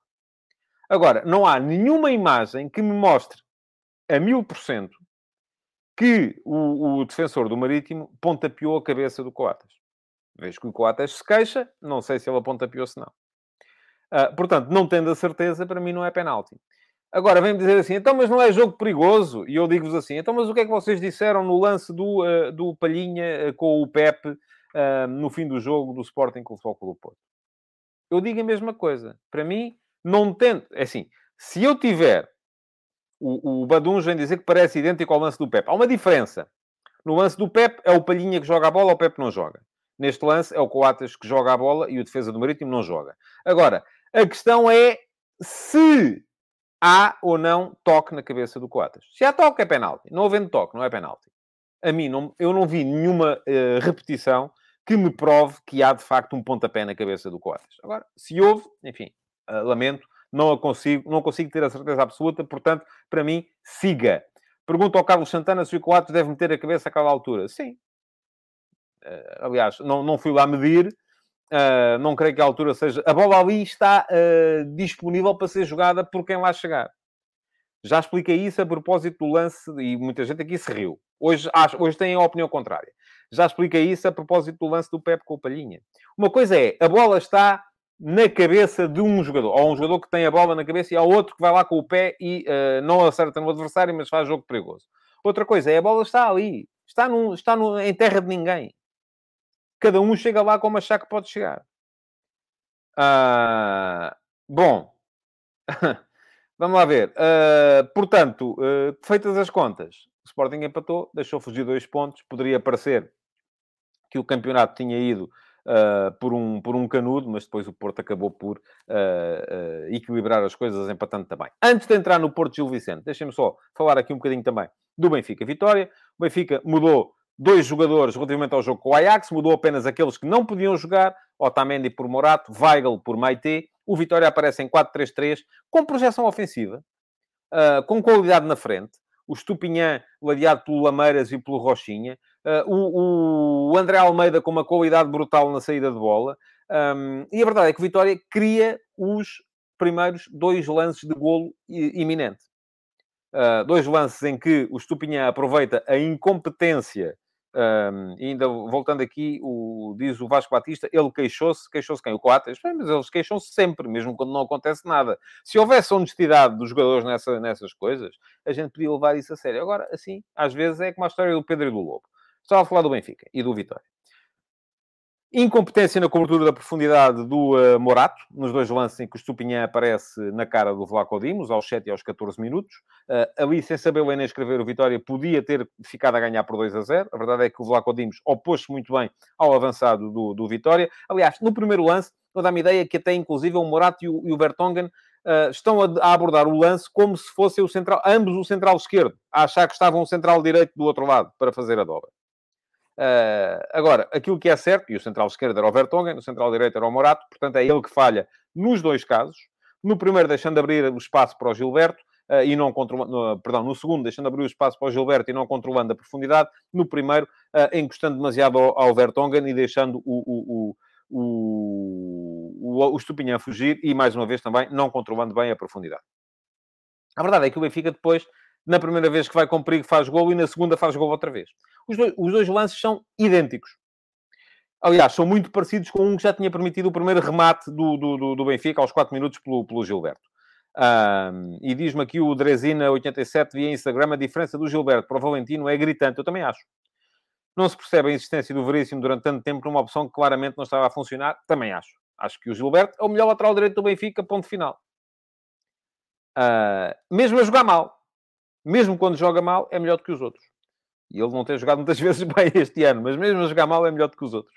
Agora, não há nenhuma imagem que me mostre a mil por cento que o, o, defensor do Marítimo pontapeou a cabeça do Coates. Vejo que o Coates se queixa, não sei se ele pontapeou se não. Uh, portanto, não tendo a certeza, para mim não é penalti. Agora, vem-me dizer assim, então, mas não é jogo perigoso? E eu digo-vos assim, então, mas o que é que vocês disseram no lance do, uh, do Palhinha uh, com o Pepe uh, no fim do jogo do Sporting com o Futebol Clube Porto? eu digo a mesma coisa. Para mim, não tento. É assim, se eu tiver. O, o Baduns vem dizer que parece idêntico ao lance do Pepe. Há uma diferença. No lance do Pep, é o Palhinha que joga a bola, o Pep não joga. Neste lance, é o Coates que joga a bola e o defesa do Marítimo não joga. Agora, a questão é se há ou não toque na cabeça do Coates. Se há toque, é penalti. Não havendo toque, não é penalti. A mim, não, eu não vi nenhuma uh, repetição que me prove que há, de facto, um pontapé na cabeça do Coates. Agora, se houve, enfim, uh, lamento, não, consigo, não consigo ter a certeza absoluta, portanto, para mim, siga. Pergunta ao Carlos Santana se o Coates deve meter a cabeça àquela altura. Sim. Uh, aliás, não, não fui lá medir, uh, não creio que a altura seja... A bola ali está disponível para ser jogada por quem lá chegar. Já expliquei isso a propósito do lance, e muita gente aqui se riu. Hoje, acho, hoje tem a opinião contrária. Já expliquei isso a propósito do lance do Pepe com o Palhinha. Uma coisa é, a bola está na cabeça de um jogador. Ou um jogador que tem a bola na cabeça e há outro que vai lá com o pé e uh, não acerta no adversário, mas faz jogo perigoso. Outra coisa é a bola está ali. Está, no, está no, em terra de ninguém. Cada um chega lá como achar que pode chegar. Uh, bom. Vamos lá ver. Uh, portanto, uh, feitas as contas, o Sporting empatou, deixou fugir dois pontos. Poderia parecer que o campeonato tinha ido uh, por, um, por um canudo, mas depois o Porto acabou por uh, uh, equilibrar as coisas, empatando também. Antes de entrar no Porto Gil Vicente, deixem-me só falar aqui um bocadinho também do Benfica Vitória. O Benfica mudou dois jogadores relativamente ao jogo com o Ajax, mudou apenas aqueles que não podiam jogar, Otamendi por Morato, Weigl por Maite. O Vitória aparece em 4-3-3, com projeção ofensiva, com qualidade na frente. O Stupinhan, ladeado pelo Lameiras e pelo Rochinha. Uh, o, o, André Almeida com uma qualidade brutal na saída de bola. Um, e a verdade é que o Vitória cria os primeiros dois lances de golo iminente. Uh, dois lances em que o Stupinhã aproveita a incompetência um, ainda voltando aqui, o, diz o Vasco Batista, ele queixou-se, queixou-se quem? O Coates? Mas eles queixam-se sempre, mesmo quando não acontece nada. Se houvesse honestidade dos jogadores nessa, nessas coisas, a gente podia levar isso a sério. Agora, assim, às vezes é como a história do Pedro e do Lobo. Estava a falar do Benfica e do Vitória. Incompetência na cobertura da profundidade do uh, Morato, nos dois lances em que o Stupinhã aparece na cara do Vlaco Dimos, aos 7 e aos 14 minutos. Uh, ali, sem saber o Enem escrever, o Vitória podia ter ficado a ganhar por 2 a 0. A verdade é que o Vlaco Dimos opôs-se muito bem ao avançado do, do Vitória. Aliás, no primeiro lance, eu dá-me ideia que até, inclusive, o Morato e o, e o Vertonghen uh, estão a, a, abordar o lance como se fosse o central, ambos o central esquerdo, a achar que estavam o central direito do outro lado para fazer a dobra. Uh, agora, aquilo que é certo, e o central esquerdo era o Vertonghen, o central direito era o Morato, portanto é ele que falha nos dois casos. No primeiro, deixando abrir o espaço para o Gilberto, uh, e não controlando, perdão, no segundo, deixando abrir o espaço para o Gilberto e não controlando a profundidade. No primeiro, uh, encostando demasiado ao, ao Vertonghen e deixando o, o, o, o, o Estupinhã fugir e, mais uma vez, também não controlando bem a profundidade. A verdade é que o Benfica depois na primeira vez que vai com perigo faz gol e na segunda faz gol outra vez. Os dois, os dois lances são idênticos. Aliás, são muito parecidos com um que já tinha permitido o primeiro remate do, do, do Benfica aos 4 minutos pelo, pelo Gilberto. Um, e diz-me aqui o Dresina87 via Instagram, a diferença do Gilberto para o Valentino é gritante. Eu também acho. Não se percebe a existência do Veríssimo durante tanto tempo numa opção que claramente não estava a funcionar. Também acho. Acho que o Gilberto é o melhor lateral direito do Benfica, ponto final. Uh, mesmo a jogar mal mesmo quando joga mal, é melhor do que os outros. E ele não tem jogado muitas vezes bem este ano, mas mesmo a jogar mal é melhor do que os outros.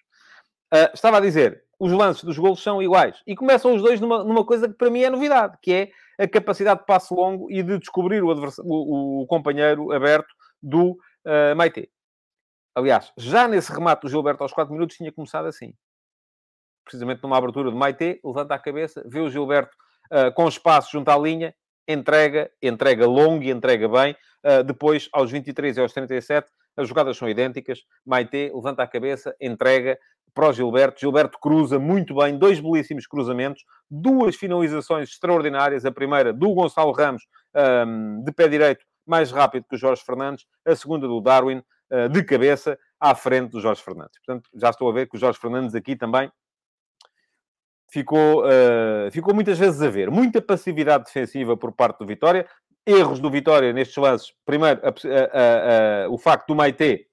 Uh, estava a dizer, os lances dos golos são iguais. E começam os dois numa, numa coisa que para mim é novidade, que é a capacidade de passo longo e de descobrir o, o, o companheiro aberto do uh, Maite. Aliás, já nesse remate do Gilberto aos 4 minutos tinha começado assim. Precisamente numa abertura de Maite, levanta a cabeça, vê o Gilberto uh, com espaço junto à linha entrega, entrega longo e entrega bem. Uh, depois, aos 23 e aos 37, as jogadas são idênticas. Maite levanta a cabeça, entrega para o Gilberto. Gilberto cruza muito bem, dois belíssimos cruzamentos, duas finalizações extraordinárias. A primeira do Gonçalo Ramos, um, de pé direito, mais rápido que o Jorge Fernandes. A segunda do Darwin, uh, de cabeça, à frente do Jorge Fernandes. Portanto, já estou a ver que o Jorge Fernandes aqui também ficou, uh, ficou muitas vezes a ver. Muita passividade defensiva por parte do Vitória. Erros do Vitória nestes lances. Primeiro, a, a, a, o facto do Maite,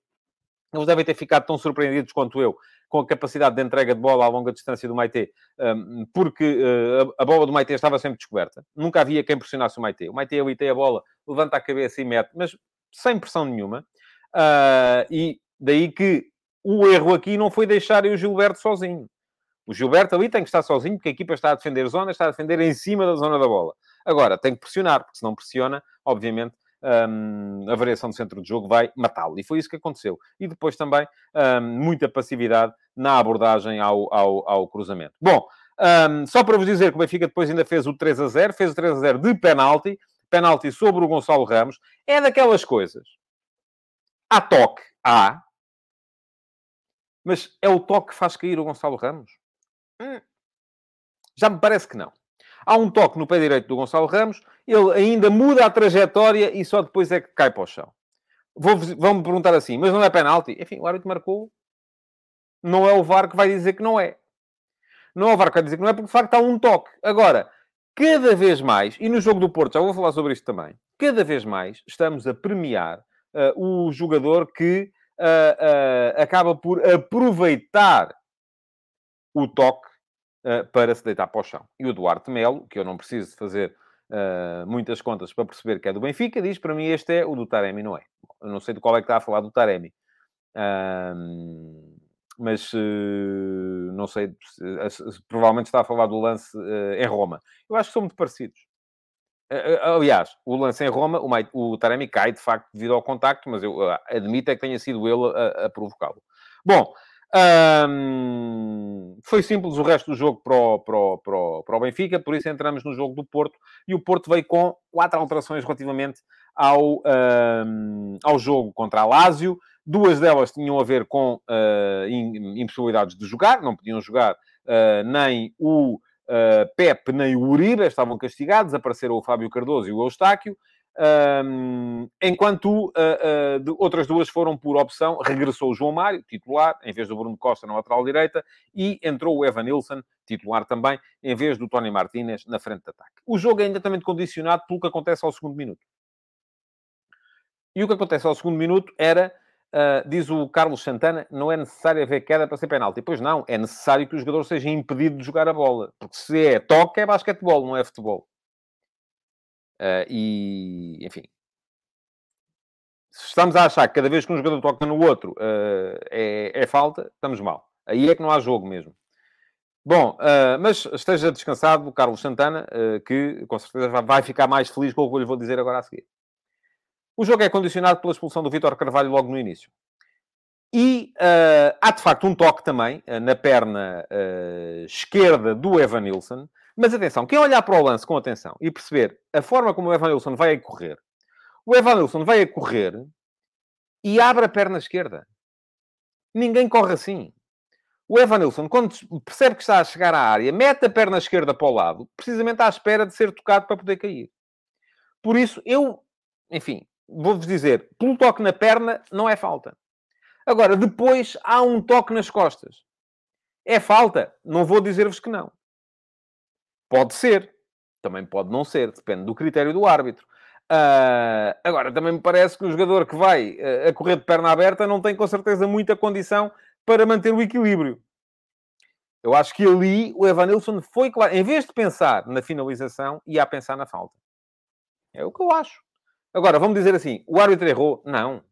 eles devem ter ficado tão surpreendidos quanto eu com a capacidade de entrega de bola a longa distância do Maite, um, porque uh, a bola do Maite estava sempre descoberta. Nunca havia quem pressionasse o Maite. O Maite ali tem a bola, levanta a cabeça e mete, mas sem pressão nenhuma. Uh, e daí que o erro aqui não foi deixar o Gilberto sozinho. O Gilberto ali tem que estar sozinho, porque a equipa está a defender zona, está a defender em cima da zona da bola. Agora, tem que pressionar, porque se não pressiona, obviamente, um, a variação do centro de jogo vai matá-lo. E foi isso que aconteceu. E depois também um, muita passividade na abordagem ao, ao, ao cruzamento. Bom, um, só para vos dizer que o Benfica depois ainda fez o 3 a 0, fez o 3 a 0 de penalti, penalti sobre o Gonçalo Ramos. É daquelas coisas. Há toque, há. Mas é o toque que faz cair o Gonçalo Ramos? Hum. Já me parece que não. Há um toque no pé direito do Gonçalo Ramos, ele ainda muda a trajetória e só depois é que cai para o chão. Vão-me perguntar assim, mas não é penalti? Enfim, o árbitro marcou. Não é o VAR que vai dizer que não é. Não é o VAR que vai dizer que não é, porque de facto há um toque. Agora, cada vez mais, e no jogo do Porto, já vou falar sobre isto também, cada vez mais estamos a premiar uh, o jogador que uh, uh, acaba por aproveitar o toque uh, para se deitar para o chão. E o Duarte Melo, que eu não preciso fazer uh, muitas contas para perceber que é do Benfica, diz para mim este é o do Taremi, não é? Eu não sei de qual é que está a falar do Taremi. Uh, mas uh, não sei, provavelmente está a falar do lance em Roma. Eu acho que são muito parecidos. Aliás, o lance em Roma, o, o Taremi cai de facto devido ao contacto, mas eu admito é que tenha sido ele a, a provocá-lo. Bom, um, foi simples o resto do jogo para o, para, o, para, o, para o Benfica, por isso entramos no jogo do Porto e o Porto veio com quatro alterações relativamente ao, um, ao jogo contra a Lazio. Duas delas tinham a ver com uh, impossibilidades de jogar, não podiam jogar uh, nem o uh, Pep nem o Uribe, estavam castigados, apareceram o Fábio Cardoso e o Eustáquio. Um, enquanto uh, uh, de, outras duas foram por opção, regressou o João Mário, titular, em vez do Bruno Costa na lateral direita, e entrou o Evan Nilsson, titular também, em vez do Tony Martínez na frente de ataque. O jogo é também condicionado pelo que acontece ao segundo minuto. E o que acontece ao segundo minuto era, uh, diz o Carlos Santana, não é necessário haver queda para ser penalti. Pois não, é necessário que o jogador seja impedido de jogar a bola. Porque se é toque, é basquetebol, não é futebol. Uh, e, enfim, se estamos a achar que cada vez que um jogador toca no outro uh, é, é, falta, estamos mal. Aí é que não há jogo mesmo. Bom, uh, mas esteja descansado o Carlos Santana, que com certeza vai ficar mais feliz com o que eu lhe vou dizer agora a seguir. O jogo é condicionado pela expulsão do Vitor Carvalho logo no início. E há de facto um toque também na perna esquerda do Evan Nilsson, mas atenção, quem olhar para o lance com atenção e perceber a forma como o Evan Wilson vai a correr, o Evan Wilson vai a correr e abre a perna esquerda. Ninguém corre assim. O Evan Nilsson, quando percebe que está a chegar à área, mete a perna esquerda para o lado, precisamente à espera de ser tocado para poder cair. Por isso, eu, enfim, vou-vos dizer, pelo toque na perna, não é falta. Agora, depois há um toque nas costas. É falta? Não vou dizer-vos que não. Pode ser, também pode não ser, depende do critério do árbitro. Uh, agora, também me parece que o jogador que vai uh, a correr de perna aberta não tem com certeza muita condição para manter o equilíbrio. Eu acho que ali o Evanilson foi claro. Em vez de pensar na finalização, ia a pensar na falta. É o que eu acho. Agora, vamos dizer assim: o árbitro errou? Não.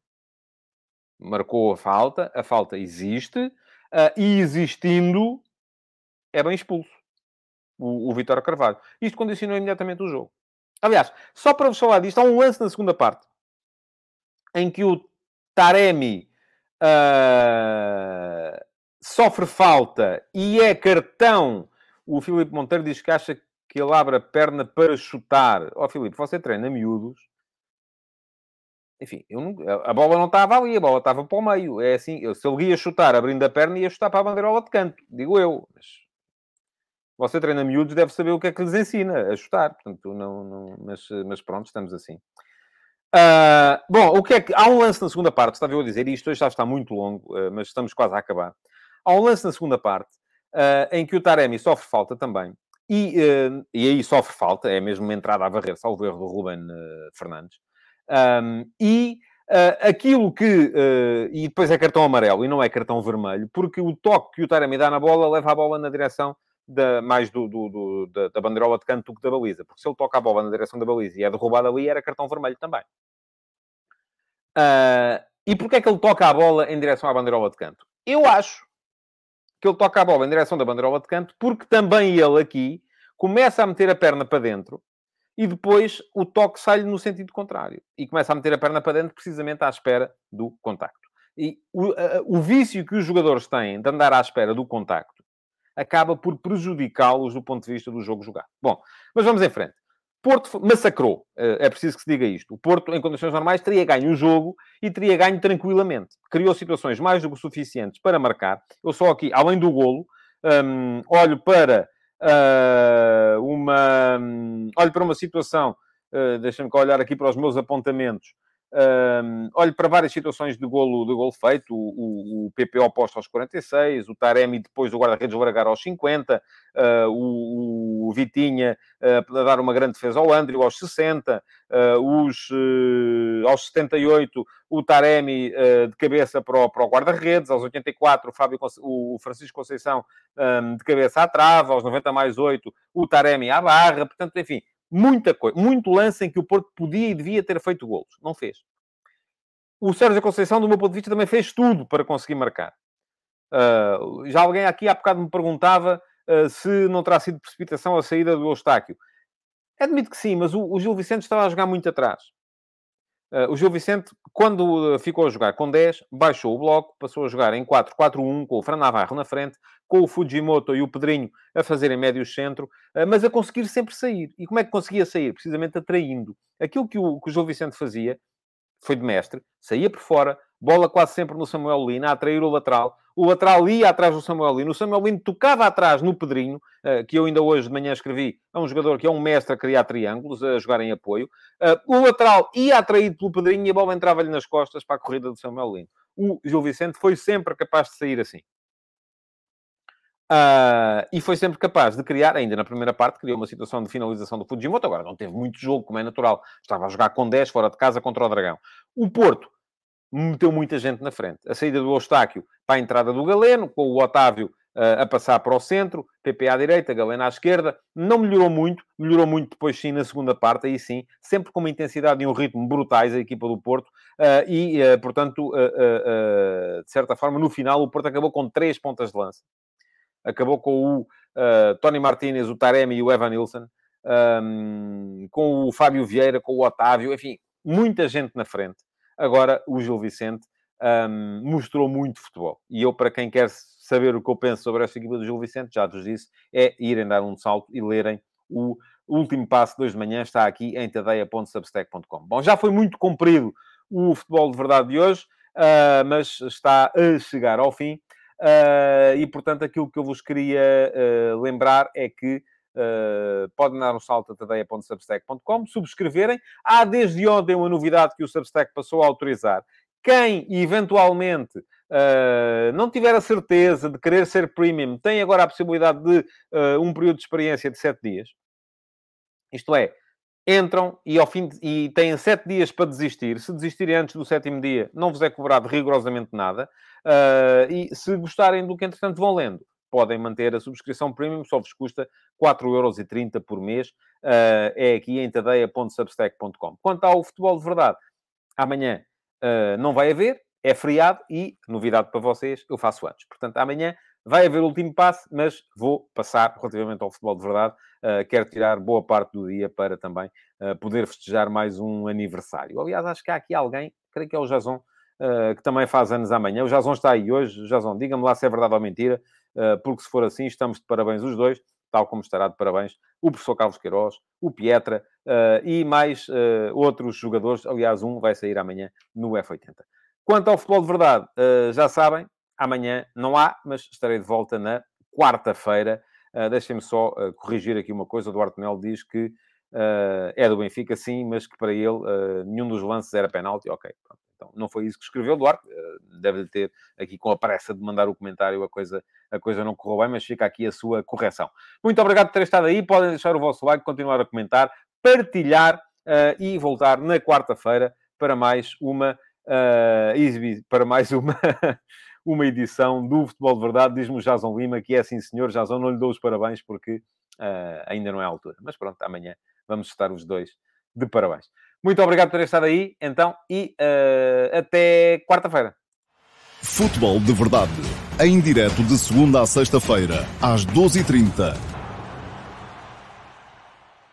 Marcou a falta, a falta existe, uh, e existindo, é bem expulso o, o Carvalho. Isto condicionou imediatamente o jogo. Aliás, só para vos falar disto, há um lance na segunda parte em que o Taremi uh, sofre falta e é cartão. O Filipe Monteiro diz que acha que ele abre a perna para chutar. Ó oh, Filipe, você treina miúdos. Enfim, não, a bola não estava ali, a bola estava para o meio. É assim, eu, se ele ia chutar abrindo a perna, ia chutar para a bandeirola de canto, digo eu. Mas você treina miúdos, deve saber o que é que lhes ensina a chutar. Portanto, não, não mas, mas pronto, estamos assim. Uh, bom, o que é que... Há um lance na segunda parte, estava eu a dizer, e isto hoje já está muito longo, uh, mas estamos quase a acabar. Há um lance na segunda parte, uh, em que o Taremi sofre falta também. E, e aí sofre falta, é mesmo uma entrada a varrer, salvo erro do Ruben Fernandes. Um, e aquilo que... e depois é cartão amarelo, e não é cartão vermelho, porque o toque que o Taremi dá na bola leva a bola na direção da, mais do, do, do da, da, bandeirola de canto do que da baliza. Porque se ele toca a bola na direção da baliza e é derrubado ali, era cartão vermelho também. Uh, E porquê é que ele toca a bola em direção à bandeirola de canto? Eu acho que ele toca a bola em direção da bandeirola de canto porque também ele aqui começa a meter a perna para dentro e depois o toque sai-lhe no sentido contrário. E começa a meter a perna para dentro precisamente à espera do contacto. E o, o vício que os jogadores têm de andar à espera do contacto acaba por prejudicá-los do ponto de vista do jogo jogado. Bom, mas vamos em frente. Porto massacrou, eh, é preciso que se diga isto. O Porto, em condições normais, teria ganho o jogo e teria ganho tranquilamente. Criou situações mais do que suficientes para marcar. Eu só aqui, além do golo, um, olho para uh, uma... Um, olho para uma situação... Uh, Deixa-me olhar aqui para os meus apontamentos. Um, olho para várias situações de golo, de golo feito, o, o, o PP oposto aos 46, o Taremi depois do guarda-redes largar aos 50, uh, o, o, Vitinha uh, a dar uma grande defesa ao André aos 60, uh, os, aos 78 o Taremi de cabeça para o, para o guarda-redes, aos 84 o, Fábio, o Francisco Conceição um, de cabeça à trava, aos 90 mais 8 o Taremi à barra, portanto, enfim, muita coisa, muito lance em que o Porto podia e devia ter feito golos. Não fez. O Sérgio Conceição, do meu ponto de vista, também fez tudo para conseguir marcar. Uh, já alguém aqui há bocado me perguntava uh, se não terá sido precipitação a saída do Eustáquio. Admito que sim, mas o, o Gil Vicente estava a jogar muito atrás. Uh, o Gil Vicente, quando ficou a jogar com 10, baixou o bloco, passou a jogar em 4-4-1, com o Fran Navarro na frente, com o Fujimoto e o Pedrinho a fazerem médio centro, uh, mas a conseguir sempre sair. E como é que conseguia sair? Precisamente atraindo. Aquilo que o, que o Gil Vicente fazia, foi de mestre, saía por fora, bola quase sempre no Samuel Lina, a atrair o lateral. O lateral ia atrás do Samuel Lino. O Samuel Lino tocava atrás no Pedrinho, eh, que eu ainda hoje de manhã escrevi. É um jogador que é um mestre a criar triângulos, a jogar em apoio. Eh, o lateral ia atraído pelo Pedrinho e a bola entrava-lhe nas costas para a corrida do Samuel Lino. O Gil Vicente foi sempre capaz de sair assim. Uh, e foi sempre capaz de criar, ainda na primeira parte, criou uma situação de finalização do Fujimoto. Agora não teve muito jogo, como é natural. Estava a jogar com 10 fora de casa contra o Dragão. O Porto meteu muita gente na frente. A saída do Eustáquio para a entrada do Galeno, com o Otávio uh, a passar para o centro, PP à direita, Galeno à esquerda. Não melhorou muito, melhorou muito depois sim na segunda parte, aí sim, sempre com uma intensidade e um ritmo brutais a equipa do Porto. Uh, e, uh, portanto, de certa forma, no final, o Porto acabou com três pontas de lança. Acabou com o Tony Martinez, o Taremi e o Evan Nilsson. Um, com o Fábio Vieira, com o Otávio, enfim, muita gente na frente. Agora, o Gil Vicente um, mostrou muito futebol. E eu, para quem quer saber o que eu penso sobre esta equipa do Gil Vicente, já vos disse, é irem dar um salto e lerem o último passo de hoje de manhã. Está aqui em tadeia.substack.com. Bom, já foi muito comprido o futebol de verdade de hoje, uh, mas está a chegar ao fim. Uh, e, portanto, aquilo que eu vos queria uh, lembrar é que Uh, podem dar um salto a tadeia.substack.com, subscreverem. Há desde ontem uma novidade que o Substack passou a autorizar. Quem eventualmente uh, não tiver a certeza de querer ser premium, tem agora a possibilidade de uh, um período de experiência de 7 dias. Isto é, entram e, ao fim de, e têm 7 dias para desistir. Se desistirem antes do sétimo dia, não vos é cobrado rigorosamente nada. e se gostarem do que, entretanto, vão lendo podem manter a subscrição premium, só vos custa 4,30€ por mês. Uh, é aqui em tadeia.substack.com. Quanto ao futebol de verdade, amanhã uh, não vai haver, é feriado e, novidade para vocês, eu faço antes. Portanto, amanhã vai haver o último passe, mas vou passar relativamente ao futebol de verdade. Uh, quero tirar boa parte do dia para também poder festejar mais um aniversário. Aliás, acho que há aqui alguém, creio que é o Jason, que também faz anos amanhã. O Jason está aí hoje. Jason, diga-me lá se é verdade ou mentira. Eh, porque se for assim, estamos de parabéns os dois, tal como estará de parabéns o professor Carlos Queiroz, o Pietra eh, e mais eh, outros jogadores. Aliás, um vai sair amanhã no F80. Quanto ao futebol de verdade, já sabem, amanhã não há, mas estarei de volta na quarta-feira. Deixem-me só corrigir aqui uma coisa. O Duarte Melo diz que é do Benfica, sim, mas que para ele nenhum dos lances era penalti. Ok, pronto. Então, não foi isso que escreveu Duarte. Deve ter aqui com a pressa de mandar o comentário, a coisa a coisa não correu bem, mas fica aqui a sua correção. Muito obrigado por ter estado aí. Podem deixar o vosso like, continuar a comentar, partilhar uh, e voltar na quarta-feira para mais uma uh, para mais uma, uma edição do Futebol de Verdade. Diz-me Jason Lima que é assim, senhor. Jason, não lhe dou os parabéns porque uh, ainda não é a altura. Mas pronto, amanhã vamos estar os dois de parabéns. Muito obrigado por ter estado aí, então, e uh, até quarta-feira. Futebol de Verdade, em direto de segunda a sexta-feira, às 12h30